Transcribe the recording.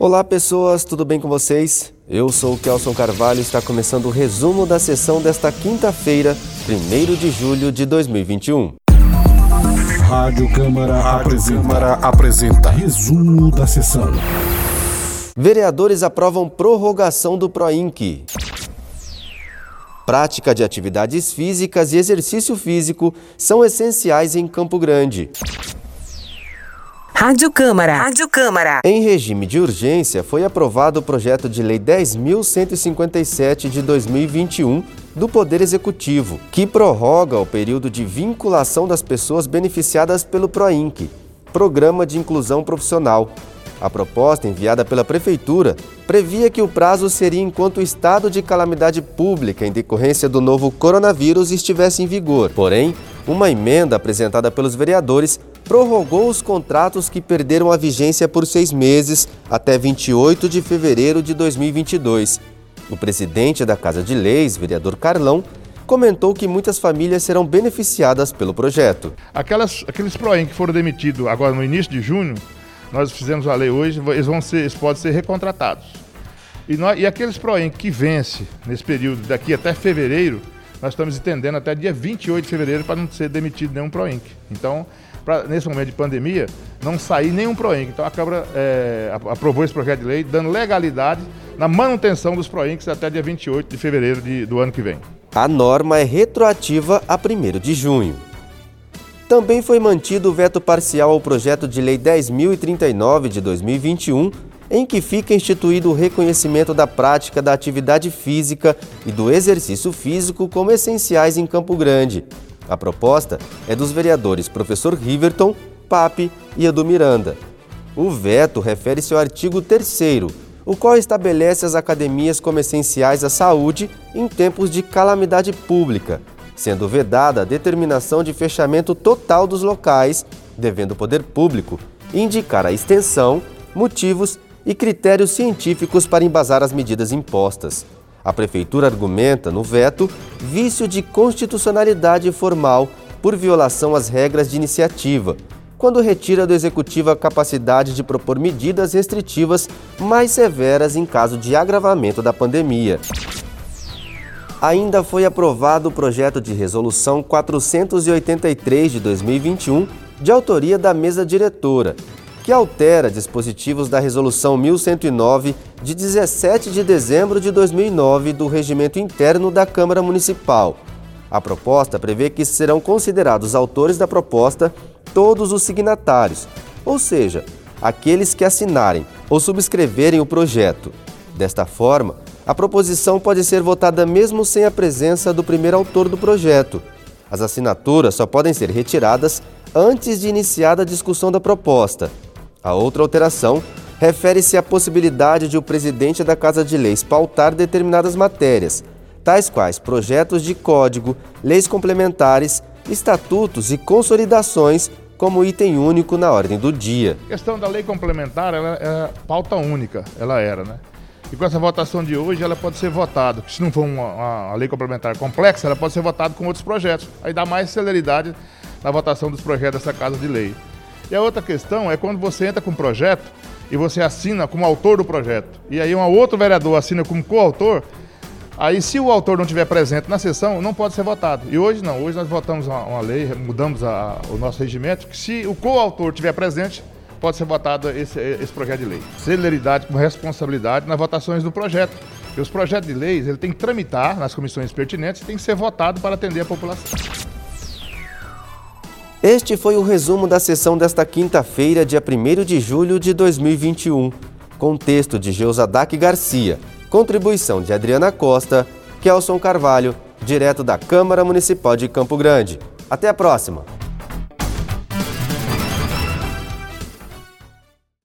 Olá pessoas, tudo bem com vocês? Eu sou o Kelson Carvalho e está começando o resumo da sessão desta quinta-feira, 1 de julho de 2021. Rádio Câmara Rádio apresenta. Câmara apresenta. Resumo da sessão. Vereadores aprovam prorrogação do PROINC. Prática de atividades físicas e exercício físico são essenciais em Campo Grande. Rádio Câmara. Rádio Câmara. Em regime de urgência, foi aprovado o projeto de lei 10.157 de 2021 do Poder Executivo, que prorroga o período de vinculação das pessoas beneficiadas pelo PROINC, Programa de Inclusão Profissional. A proposta enviada pela Prefeitura previa que o prazo seria enquanto o estado de calamidade pública em decorrência do novo coronavírus estivesse em vigor. Porém, uma emenda apresentada pelos vereadores prorrogou os contratos que perderam a vigência por seis meses até 28 de fevereiro de 2022. O presidente da Casa de Leis, vereador Carlão, comentou que muitas famílias serão beneficiadas pelo projeto. Aquelas, aqueles PROEM que foram demitidos agora no início de junho, nós fizemos a lei hoje, eles, vão ser, eles podem ser recontratados. E, nós, e aqueles PROEM que vence nesse período daqui até fevereiro, nós estamos entendendo até dia 28 de fevereiro para não ser demitido nenhum PROINC. Então, pra, nesse momento de pandemia, não sair nenhum PROINC. Então, a Câmara é, aprovou esse projeto de lei, dando legalidade na manutenção dos PROINCs até dia 28 de fevereiro de, do ano que vem. A norma é retroativa a 1 de junho. Também foi mantido o veto parcial ao projeto de lei 10.039 de 2021, em que fica instituído o reconhecimento da prática da atividade física e do exercício físico como essenciais em Campo Grande. A proposta é dos vereadores Professor Riverton, Pape e Edu Miranda. O veto refere-se ao artigo 3 o qual estabelece as academias como essenciais à saúde em tempos de calamidade pública, sendo vedada a determinação de fechamento total dos locais, devendo o poder público indicar a extensão, motivos e critérios científicos para embasar as medidas impostas. A Prefeitura argumenta, no veto, vício de constitucionalidade formal por violação às regras de iniciativa, quando retira do Executivo a capacidade de propor medidas restritivas mais severas em caso de agravamento da pandemia. Ainda foi aprovado o projeto de resolução 483 de 2021, de autoria da mesa diretora, que altera dispositivos da Resolução 1109 de 17 de dezembro de 2009 do Regimento Interno da Câmara Municipal. A proposta prevê que serão considerados autores da proposta todos os signatários, ou seja, aqueles que assinarem ou subscreverem o projeto. Desta forma, a proposição pode ser votada mesmo sem a presença do primeiro autor do projeto. As assinaturas só podem ser retiradas antes de iniciada a discussão da proposta. A outra alteração refere-se à possibilidade de o presidente da Casa de Leis pautar determinadas matérias, tais quais projetos de código, leis complementares, estatutos e consolidações como item único na ordem do dia. A questão da lei complementar, ela é pauta única, ela era, né? E com essa votação de hoje, ela pode ser votada. Se não for uma, uma lei complementar complexa, ela pode ser votada com outros projetos. Aí dá mais celeridade na votação dos projetos dessa Casa de Lei. E a outra questão é quando você entra com um projeto e você assina como autor do projeto, e aí um outro vereador assina como coautor, aí se o autor não estiver presente na sessão, não pode ser votado. E hoje não, hoje nós votamos uma, lei, mudamos a, o nosso regimento, que se o coautor estiver presente, pode ser votado esse, esse projeto de lei. Celeridade com responsabilidade nas votações do projeto. Porque os projetos de leis ele tem que tramitar nas comissões pertinentes e tem que ser votado para atender a população. Este foi o resumo da sessão desta quinta-feira, dia 1 de julho de 2021. Com texto de Geusadak Garcia, contribuição de Adriana Costa, Kelson Carvalho, direto da Câmara Municipal de Campo Grande. Até a próxima!